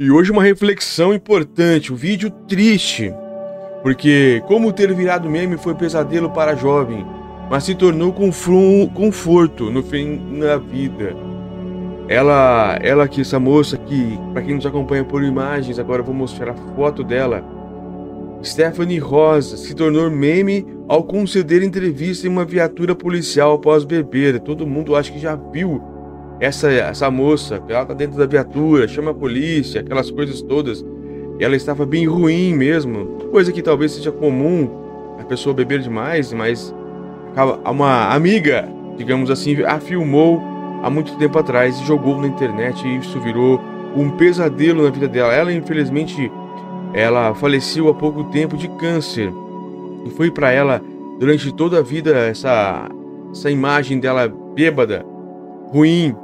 E hoje uma reflexão importante, um vídeo triste, porque como ter virado meme foi pesadelo para a jovem, mas se tornou conforto no fim da vida. Ela, ela aqui, essa moça aqui, para quem nos acompanha por imagens, agora vou mostrar a foto dela. Stephanie Rosa se tornou meme ao conceder entrevista em uma viatura policial após beber. Todo mundo acho que já viu essa, essa moça, ela tá dentro da viatura, chama a polícia, aquelas coisas todas. E ela estava bem ruim mesmo, coisa que talvez seja comum a pessoa beber demais, mas uma amiga, digamos assim, a filmou há muito tempo atrás e jogou na internet e isso virou um pesadelo na vida dela. Ela infelizmente ela faleceu há pouco tempo de câncer e foi para ela durante toda a vida essa essa imagem dela bêbada, ruim,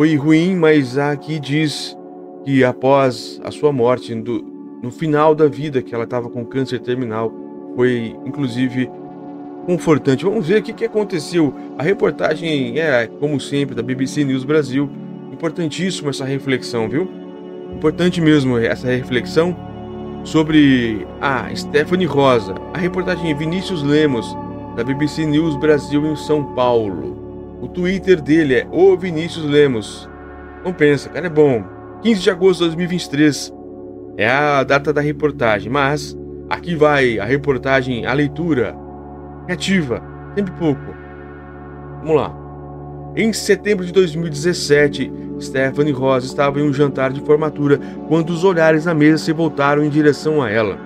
foi ruim, mas aqui diz que após a sua morte, do, no final da vida, que ela estava com câncer terminal, foi inclusive confortante. Vamos ver o que, que aconteceu. A reportagem é, como sempre, da BBC News Brasil. Importantíssima essa reflexão, viu? Importante mesmo essa reflexão sobre a Stephanie Rosa. A reportagem Vinícius Lemos, da BBC News Brasil em São Paulo. O Twitter dele é o Vinícius Lemos. Não pensa, cara é bom. 15 de agosto de 2023 é a data da reportagem, mas aqui vai a reportagem, a leitura criativa, sempre pouco. Vamos lá. Em setembro de 2017, Stephanie Rosa estava em um jantar de formatura quando os olhares na mesa se voltaram em direção a ela.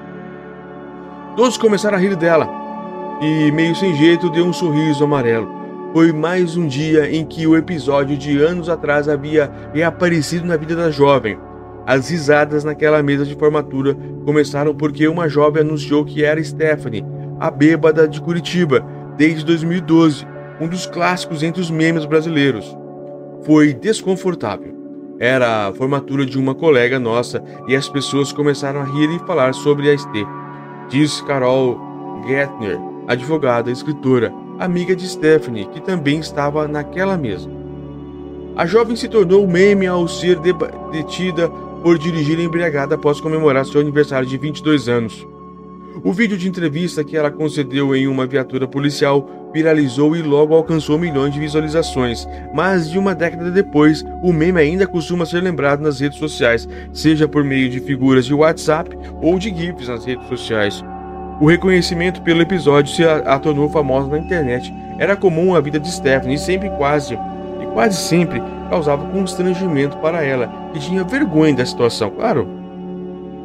Todos começaram a rir dela e, meio sem jeito, deu um sorriso amarelo. Foi mais um dia em que o episódio de anos atrás havia reaparecido na vida da jovem. As risadas naquela mesa de formatura começaram porque uma jovem anunciou que era Stephanie, a bêbada de Curitiba, desde 2012, um dos clássicos entre os memes brasileiros. Foi desconfortável. Era a formatura de uma colega nossa e as pessoas começaram a rir e falar sobre a ST. Diz Carol Gettner, advogada e escritora, amiga de Stephanie, que também estava naquela mesa. A jovem se tornou meme ao ser detida por dirigir embriagada após comemorar seu aniversário de 22 anos. O vídeo de entrevista que ela concedeu em uma viatura policial viralizou e logo alcançou milhões de visualizações. Mas de uma década depois, o meme ainda costuma ser lembrado nas redes sociais, seja por meio de figuras de WhatsApp ou de GIFs nas redes sociais. O reconhecimento pelo episódio se a, tornou famosa na internet. Era comum a vida de Stephanie e sempre quase e quase sempre causava constrangimento para ela, que tinha vergonha da situação. Claro,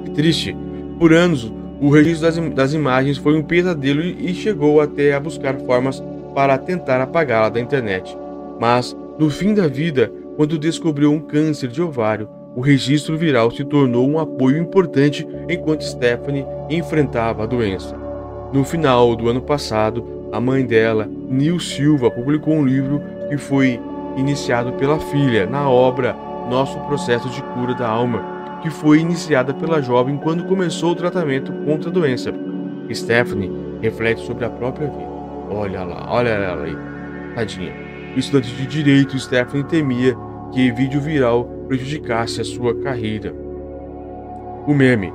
que triste. Por anos, o registro das, das imagens foi um pesadelo e, e chegou até a buscar formas para tentar apagá-la da internet. Mas, no fim da vida, quando descobriu um câncer de ovário, o registro viral se tornou um apoio importante enquanto Stephanie enfrentava a doença. No final do ano passado, a mãe dela, Nil Silva, publicou um livro que foi iniciado pela filha na obra Nosso Processo de Cura da Alma, que foi iniciada pela jovem quando começou o tratamento contra a doença. Stephanie reflete sobre a própria vida. Olha lá, olha ela aí, tadinha. Estudante de direito, Stephanie temia que vídeo viral prejudicasse a sua carreira. O meme.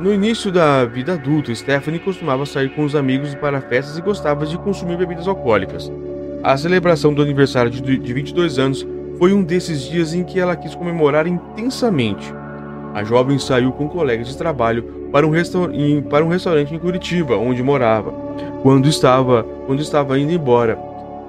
No início da vida adulta, Stephanie costumava sair com os amigos para festas e gostava de consumir bebidas alcoólicas. A celebração do aniversário de 22 anos foi um desses dias em que ela quis comemorar intensamente. A jovem saiu com colegas de trabalho para um, para um restaurante em Curitiba, onde morava. Quando estava, quando estava indo embora,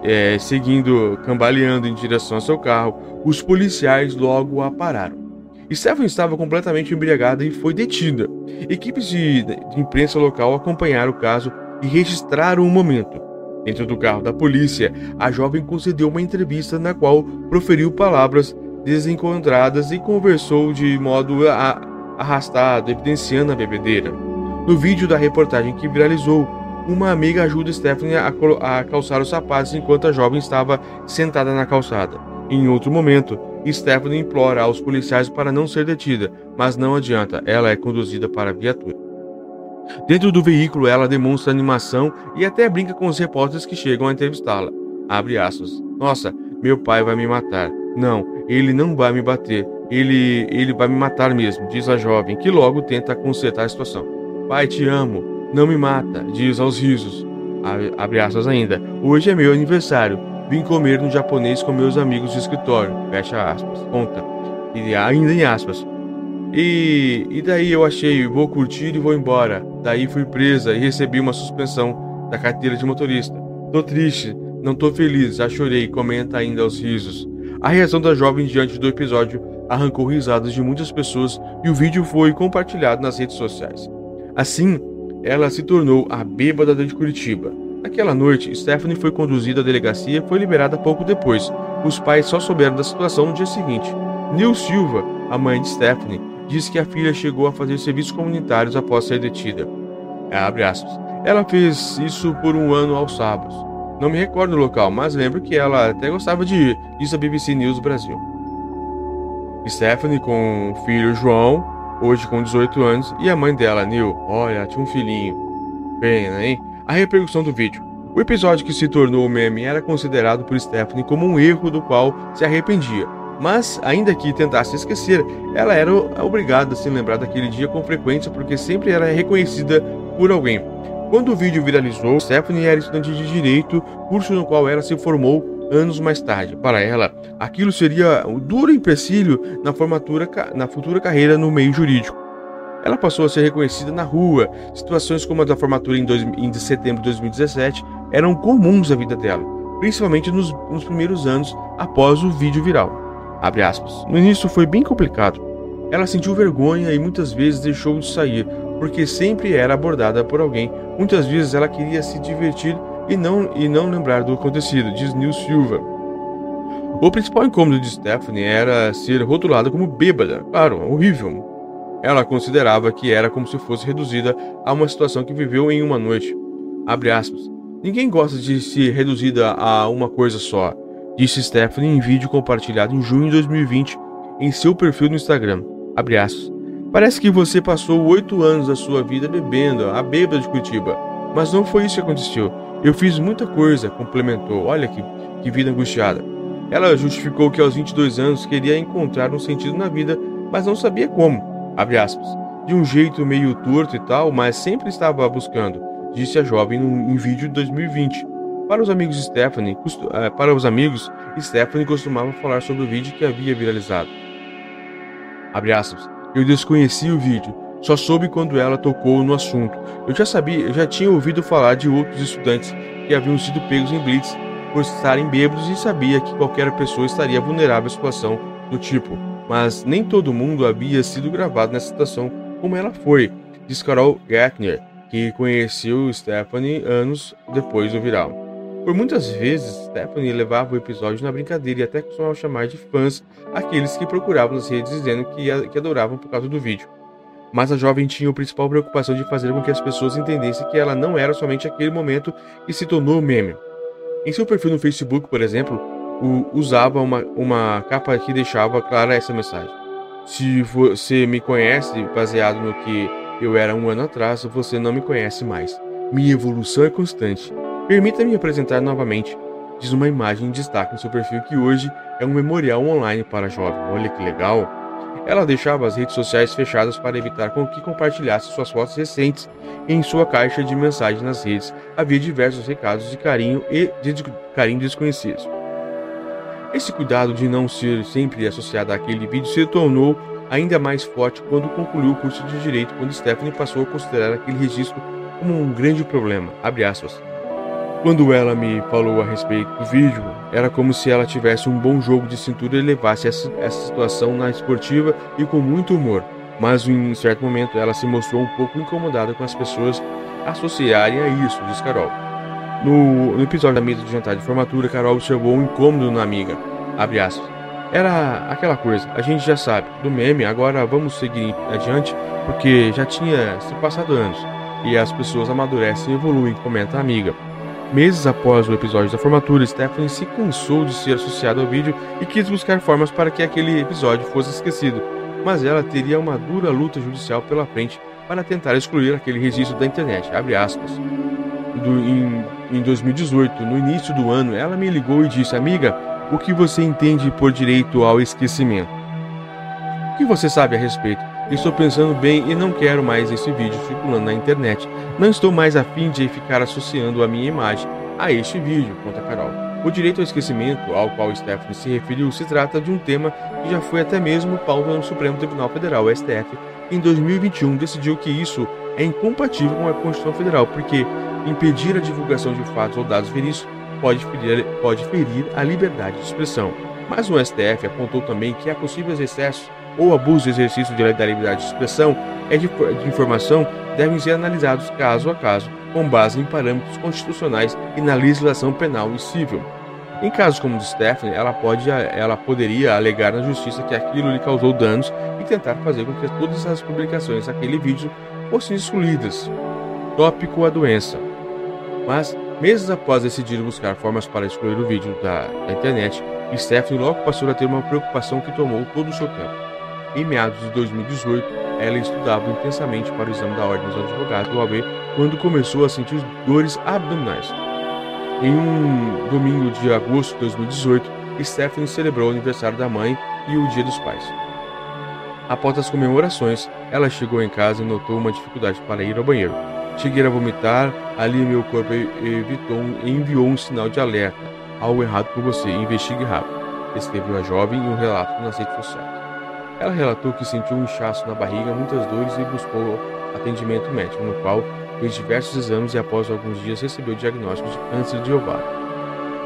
é, seguindo, cambaleando em direção ao seu carro, os policiais logo a pararam. Stephanie estava completamente embriagada e foi detida. Equipes de, de imprensa local acompanharam o caso e registraram o momento. Dentro do carro da polícia, a jovem concedeu uma entrevista na qual proferiu palavras desencontradas e conversou de modo arrastado, evidenciando a bebedeira. No vídeo da reportagem que viralizou, uma amiga ajuda Stephanie a, calçar os sapatos enquanto a jovem estava sentada na calçada. Em outro momento, Stephanie implora aos policiais para não ser detida, mas não adianta, ela é conduzida para a viatura. Dentro do veículo, ela demonstra animação e até brinca com os repórteres que chegam a entrevistá-la. Abre aspas. Nossa, meu pai vai me matar. Não, ele não vai me bater. Ele, ele vai me matar mesmo, diz a jovem, que logo tenta consertar a situação. Pai, te amo, não me mata, diz aos risos. Abre aspas ainda. Hoje é meu aniversário. Vim comer no japonês com meus amigos de escritório. Fecha aspas. Conta. E ainda em aspas. E, e daí eu achei, vou curtir e vou embora. Daí fui presa e recebi uma suspensão da carteira de motorista. Tô triste, não tô feliz, já chorei, comenta ainda aos risos. A reação da jovem diante do episódio arrancou risadas de muitas pessoas e o vídeo foi compartilhado nas redes sociais. Assim, ela se tornou a bêbada de Curitiba. Naquela noite, Stephanie foi conduzida à delegacia e foi liberada pouco depois. Os pais só souberam da situação no dia seguinte. Neil Silva, a mãe de Stephanie, disse que a filha chegou a fazer serviços comunitários após ser detida. Ela fez isso por um ano aos sábados. Não me recordo do local, mas lembro que ela até gostava de ir, disse a BBC News Brasil. Stephanie com o filho João hoje com 18 anos, e a mãe dela, Neil, olha, tinha um filhinho. Pena, hein? A repercussão do vídeo. O episódio que se tornou meme era considerado por Stephanie como um erro do qual se arrependia. Mas, ainda que tentasse esquecer, ela era obrigada a se lembrar daquele dia com frequência porque sempre era reconhecida por alguém. Quando o vídeo viralizou, Stephanie era estudante de direito, curso no qual ela se formou anos mais tarde. Para ela, aquilo seria um duro empecilho na, formatura, na futura carreira no meio jurídico. Ela passou a ser reconhecida na rua. Situações como a da formatura em, dois, em setembro de 2017 eram comuns na vida dela, principalmente nos, nos primeiros anos após o vídeo viral. No início foi bem complicado. Ela sentiu vergonha e muitas vezes deixou de sair, porque sempre era abordada por alguém. Muitas vezes ela queria se divertir e não, e não lembrar do acontecido, diz Neil Silva. O principal incômodo de Stephanie era ser rotulada como bêbada, claro, horrível. Ela considerava que era como se fosse reduzida a uma situação que viveu em uma noite. Abre aspas. Ninguém gosta de ser reduzida a uma coisa só, disse Stephanie em vídeo compartilhado em junho de 2020 em seu perfil no Instagram. Abre aspas. Parece que você passou oito anos da sua vida bebendo, a bêbada de Curitiba. Mas não foi isso que aconteceu. Eu fiz muita coisa, complementou. Olha que, que vida angustiada. Ela justificou que aos 22 anos queria encontrar um sentido na vida, mas não sabia como. De um jeito meio torto e tal, mas sempre estava buscando, disse a jovem em vídeo de 2020. Para os amigos Stephanie, eh, para os amigos, Stephanie costumava falar sobre o vídeo que havia viralizado. Eu desconheci o vídeo, só soube quando ela tocou no assunto. Eu já sabia, eu já tinha ouvido falar de outros estudantes que haviam sido pegos em blitz por estarem bêbados e sabia que qualquer pessoa estaria vulnerável à situação do tipo. Mas nem todo mundo havia sido gravado nessa situação como ela foi, diz Carol Gattner, que conheceu Stephanie anos depois do viral. Por muitas vezes, Stephanie levava o episódio na brincadeira e até costumava chamar de fãs aqueles que procuravam nas redes dizendo que adoravam por causa do vídeo mas a jovem tinha a principal preocupação de fazer com que as pessoas entendessem que ela não era somente aquele momento que se tornou meme. Em seu perfil no Facebook, por exemplo, usava uma, uma capa que deixava clara essa mensagem. Se você me conhece baseado no que eu era um ano atrás, você não me conhece mais. Minha evolução é constante. Permita-me apresentar novamente. Diz uma imagem em destaque no seu perfil que hoje é um memorial online para jovem. Olha que legal! Ela deixava as redes sociais fechadas para evitar com que compartilhasse suas fotos recentes em sua caixa de mensagens nas redes. Havia diversos recados de carinho e de carinho desconhecidos. Esse cuidado de não ser sempre associado àquele vídeo se tornou ainda mais forte quando concluiu o curso de Direito, quando Stephanie passou a considerar aquele registro como um grande problema. Abre aspas. Quando ela me falou a respeito do vídeo, era como se ela tivesse um bom jogo de cintura e levasse essa, essa situação na esportiva e com muito humor. Mas em certo momento ela se mostrou um pouco incomodada com as pessoas associarem a isso, diz Carol. No, no episódio da mesa de jantar de formatura, Carol observou um incômodo na amiga. Abre aspas. Era aquela coisa, a gente já sabe, do meme, agora vamos seguir adiante, porque já tinha se passado anos, e as pessoas amadurecem e evoluem, comenta a amiga. Meses após o episódio da formatura, Stephanie se cansou de ser associada ao vídeo e quis buscar formas para que aquele episódio fosse esquecido, mas ela teria uma dura luta judicial pela frente para tentar excluir aquele registro da internet. Do, em, em 2018, no início do ano, ela me ligou e disse: Amiga, o que você entende por direito ao esquecimento? O que você sabe a respeito? Estou pensando bem e não quero mais esse vídeo circulando na internet. Não estou mais afim de ficar associando a minha imagem a este vídeo, conta Carol. O direito ao esquecimento, ao qual Stephanie se referiu, se trata de um tema que já foi até mesmo pauta no Supremo Tribunal Federal, STF, que em 2021 decidiu que isso é incompatível com a Constituição Federal, porque impedir a divulgação de fatos ou dados verídicos pode ferir, pode ferir a liberdade de expressão. Mas o STF apontou também que há possíveis excessos ou abuso do exercício da liberdade de expressão e de, de informação devem ser analisados caso a caso, com base em parâmetros constitucionais e na legislação penal e civil. Em casos como o de Stephanie, ela, pode, ela poderia alegar na justiça que aquilo lhe causou danos e tentar fazer com que todas as publicações daquele vídeo fossem excluídas. Tópico a doença. Mas, meses após decidir buscar formas para excluir o vídeo da, da internet, Stephanie logo passou a ter uma preocupação que tomou todo o seu tempo. Em meados de 2018, ela estudava intensamente para o exame da Ordem dos Advogados do AB quando começou a sentir dores abdominais. Em um domingo de agosto de 2018, Stephanie celebrou o aniversário da mãe e o Dia dos Pais. Após as comemorações, ela chegou em casa e notou uma dificuldade para ir ao banheiro. Cheguei a vomitar, ali meu corpo evitou, enviou um sinal de alerta. Algo errado com você, investigue rápido. Escreveu a jovem em um relato nas redes sociais. Ela relatou que sentiu um inchaço na barriga, muitas dores e buscou atendimento médico, no qual fez diversos exames e após alguns dias recebeu o diagnóstico de câncer de ovário.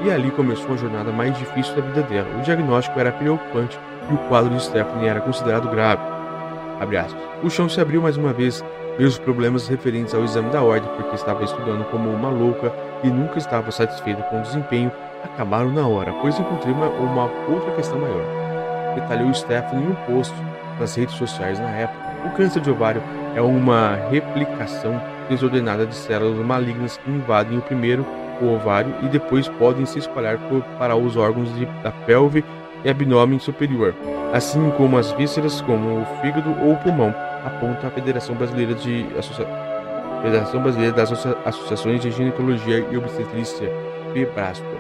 E ali começou a jornada mais difícil da vida dela. O diagnóstico era preocupante e o quadro de Stephanie era considerado grave. O chão se abriu mais uma vez os problemas referentes ao exame da ordem, porque estava estudando como uma louca e nunca estava satisfeita com o desempenho, acabaram na hora, pois encontrei uma, uma outra questão maior. Detalhou Stephanie em um post nas redes sociais na época. O câncer de ovário é uma replicação desordenada de células malignas que invadem o primeiro o ovário e depois podem se espalhar por, para os órgãos de, da pelve e abdômen superior, assim como as vísceras, como o fígado ou o pulmão, aponta a Federação Brasileira de Associa... Federação Brasileira das Associa... Associações de Ginecologia e Obstetrícia, FEBRASCO.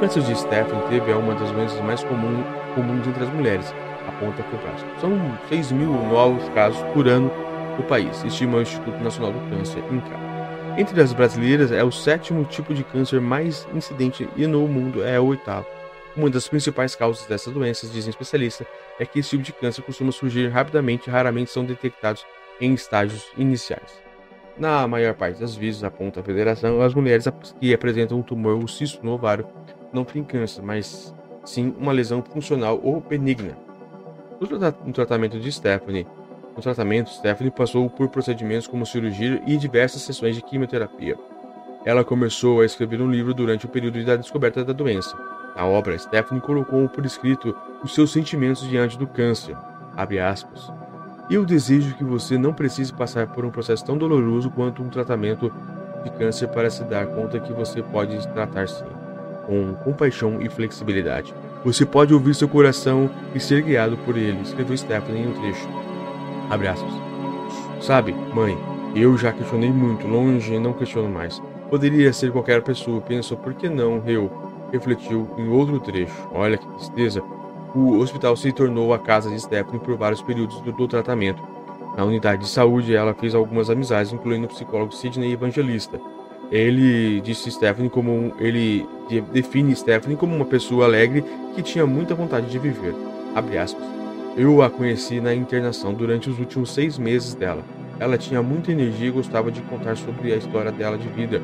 Câncer de Stephen teve é uma das doenças mais comum, comuns entre as mulheres, aponta a FEBRASCO. São 6 mil novos casos por ano no país, estima o Instituto Nacional do Câncer, INCA. Entre as brasileiras, é o sétimo tipo de câncer mais incidente e no mundo é o oitavo. Uma das principais causas dessas doenças, dizem especialistas, é que esse tipo de câncer costuma surgir rapidamente e raramente são detectados em estágios iniciais. Na maior parte das vezes, aponta a federação, as mulheres que apresentam um tumor ou cisto no ovário não têm câncer, mas sim uma lesão funcional ou benigna. No tratamento de Stephanie, no tratamento, Stephanie passou por procedimentos como cirurgia e diversas sessões de quimioterapia. Ela começou a escrever um livro durante o período da descoberta da doença. Na obra, Stephanie colocou por escrito os seus sentimentos diante do câncer. Eu desejo que você não precise passar por um processo tão doloroso quanto um tratamento de câncer para se dar conta que você pode tratar sim, com compaixão e flexibilidade. Você pode ouvir seu coração e ser guiado por ele, escreveu Stephanie em um trecho. Abre aspas. Sabe, mãe, eu já questionei muito, longe e não questiono mais. Poderia ser qualquer pessoa, pensou, por que não eu? Refletiu em outro trecho. Olha que tristeza. O hospital se tornou a casa de Stephanie por vários períodos do, do tratamento. Na unidade de saúde, ela fez algumas amizades, incluindo o psicólogo Sidney Evangelista. Ele disse Stephanie como um, ele define Stephanie como uma pessoa alegre que tinha muita vontade de viver. Eu a conheci na internação durante os últimos seis meses dela. Ela tinha muita energia e gostava de contar sobre a história dela de vida.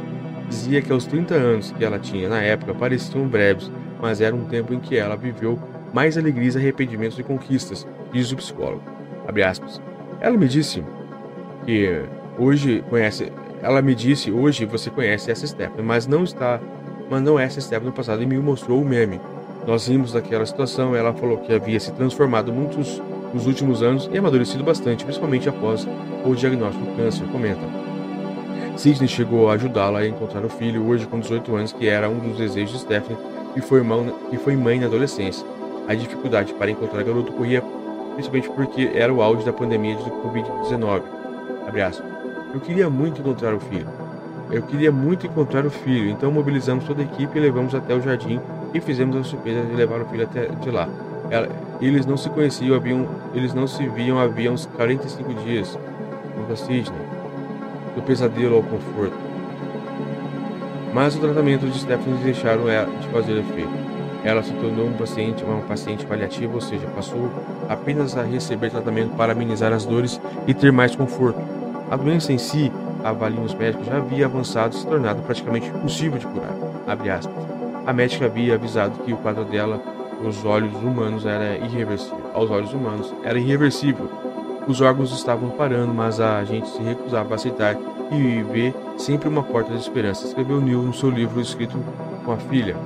Dizia que aos 30 anos que ela tinha na época pareciam breves, mas era um tempo em que ela viveu mais alegrias, arrependimentos e conquistas, diz o psicólogo. Ela me disse que hoje conhece. Ela me disse hoje você conhece essa Stephanie, mas não está, mas não é essa Stephanie no passado e me mostrou o meme. Nós vimos daquela situação, ela falou que havia se transformado muitos nos últimos anos e amadurecido bastante, principalmente após o diagnóstico do câncer, comenta. Sidney chegou a ajudá-la a encontrar o filho, hoje com 18 anos, que era um dos desejos de Stephanie e foi, mãe, e foi mãe na adolescência. A dificuldade para encontrar o garoto corria principalmente porque era o auge da pandemia de Covid-19. Eu queria muito encontrar o filho. Eu queria muito encontrar o filho, então mobilizamos toda a equipe e levamos até o jardim e fizemos a surpresa de levar o filho até de lá. Ela, Eles não se conheciam, haviam, eles não se viam havia uns 45 dias. Sidney. Do pesadelo ao conforto. Mas o tratamento de Stephanie deixaram de fazer efeito. Ela se tornou um paciente, uma paciente paliativa, ou seja, passou apenas a receber tratamento para amenizar as dores e ter mais conforto. A doença em si, avaliam os médicos, já havia avançado e se tornado praticamente impossível de curar. A médica havia avisado que o quadro dela os olhos humanos era irreversível. Aos olhos humanos era irreversível. Os órgãos estavam parando, mas a gente se recusava a aceitar e ver sempre uma porta de esperança, escreveu Neil no seu livro escrito com a filha.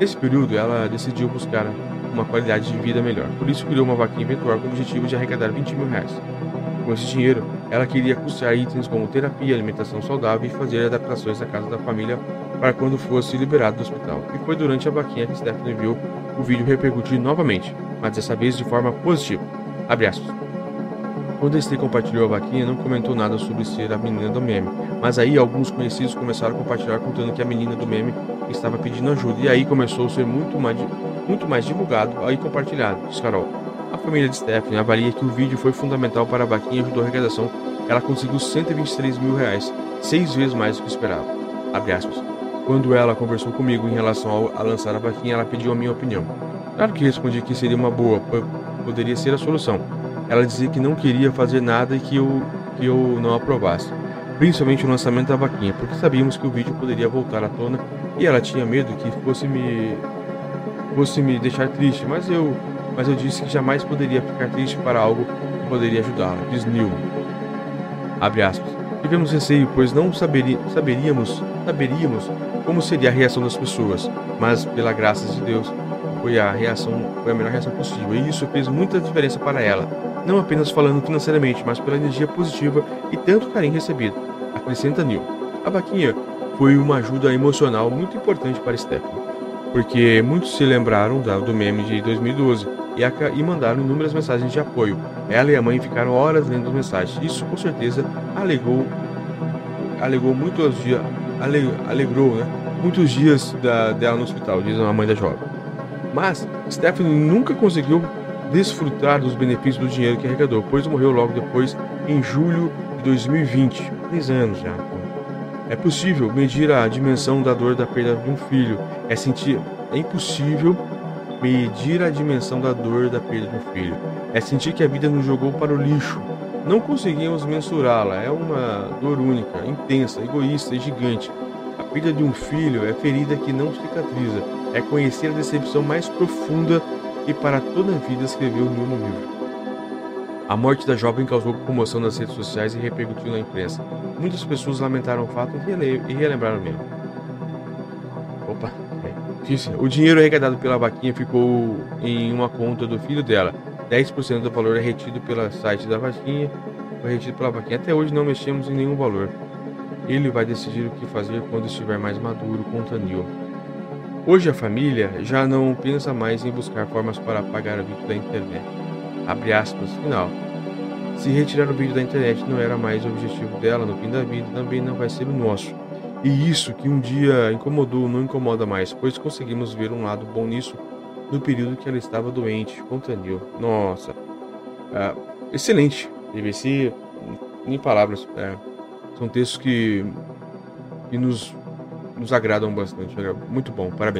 Nesse período, ela decidiu buscar uma qualidade de vida melhor. Por isso, criou uma vaquinha virtual com o objetivo de arrecadar 20 mil reais. Com esse dinheiro, ela queria custear itens como terapia, alimentação saudável e fazer adaptações na casa da família para quando fosse liberado do hospital. E foi durante a vaquinha que Stephanie viu o vídeo repercutir novamente, mas dessa vez de forma positiva. Abre aspas. Quando Esther compartilhou a vaquinha, não comentou nada sobre ser a menina do meme, mas aí alguns conhecidos começaram a compartilhar contando que a menina do meme estava pedindo ajuda, e aí começou a ser muito mais, muito mais divulgado e compartilhado, diz Carol. A família de Stephanie avalia que o vídeo foi fundamental para a vaquinha e ajudou a arrecadação. Ela conseguiu 123 mil reais, seis vezes mais do que esperava. Quando ela conversou comigo em relação a lançar a vaquinha, ela pediu a minha opinião. Claro que respondi que seria uma boa, poderia ser a solução. Ela dizia que não queria fazer nada e que eu, que eu não aprovasse, principalmente o lançamento da vaquinha, porque sabíamos que o vídeo poderia voltar à tona e ela tinha medo que fosse me fosse me deixar triste, mas eu mas eu disse que jamais poderia ficar triste para algo que poderia ajudá-la, diz Neil. Abre aspas. Tivemos receio, pois não saberíamos, saberíamos como seria a reação das pessoas, mas pela graça de Deus foi a reação, foi a melhor reação possível e isso fez muita diferença para ela, não apenas falando financeiramente, mas pela energia positiva e tanto carinho recebido. Acrescenta Neil. A vaquinha foi uma ajuda emocional muito importante para Stephanie, porque muitos se lembraram do meme de 2012 e, mandaram inúmeras mensagens de apoio. Ela e a mãe ficaram horas lendo as mensagens. Isso com certeza alegou, alegou muitos dias, alegrou, né? Muitos dias da, dela no hospital, diz a mãe da jovem. Mas Stephanie nunca conseguiu desfrutar dos benefícios do dinheiro que arrecadou, pois morreu logo depois, em julho de 2020. Três anos já. É possível medir a dimensão da dor da perda de um filho. É sentir. É impossível medir a dimensão da dor da perda um filho. É sentir que a vida nos jogou para o lixo. Não conseguimos mensurá-la. É uma dor única, intensa, egoísta e gigante. A perda de um filho é ferida que não cicatriza. É conhecer a decepção mais profunda e para toda a vida escreveu no livro. A morte da jovem causou comoção nas redes sociais e repercutiu na imprensa. Muitas pessoas lamentaram o fato e relembraram mesmo. Opa, O dinheiro arrecadado pela vaquinha ficou em uma conta do filho dela. 10% do valor é retido pelo site da vaquinha, foi retido pela vaquinha. Até hoje não mexemos em nenhum valor. Ele vai decidir o que fazer quando estiver mais maduro, conta Neil. Hoje a família já não pensa mais em buscar formas para apagar o vídeo da internet. Abre aspas, final. Se retirar o vídeo da internet não era mais o objetivo dela no fim da vida, também não vai ser o nosso. E isso que um dia incomodou não incomoda mais, pois conseguimos ver um lado bom nisso no período que ela estava doente, conta Neil. Nossa, é, excelente. BBC, em palavras, é, são textos que, que nos, nos agradam bastante. Muito bom, parabéns.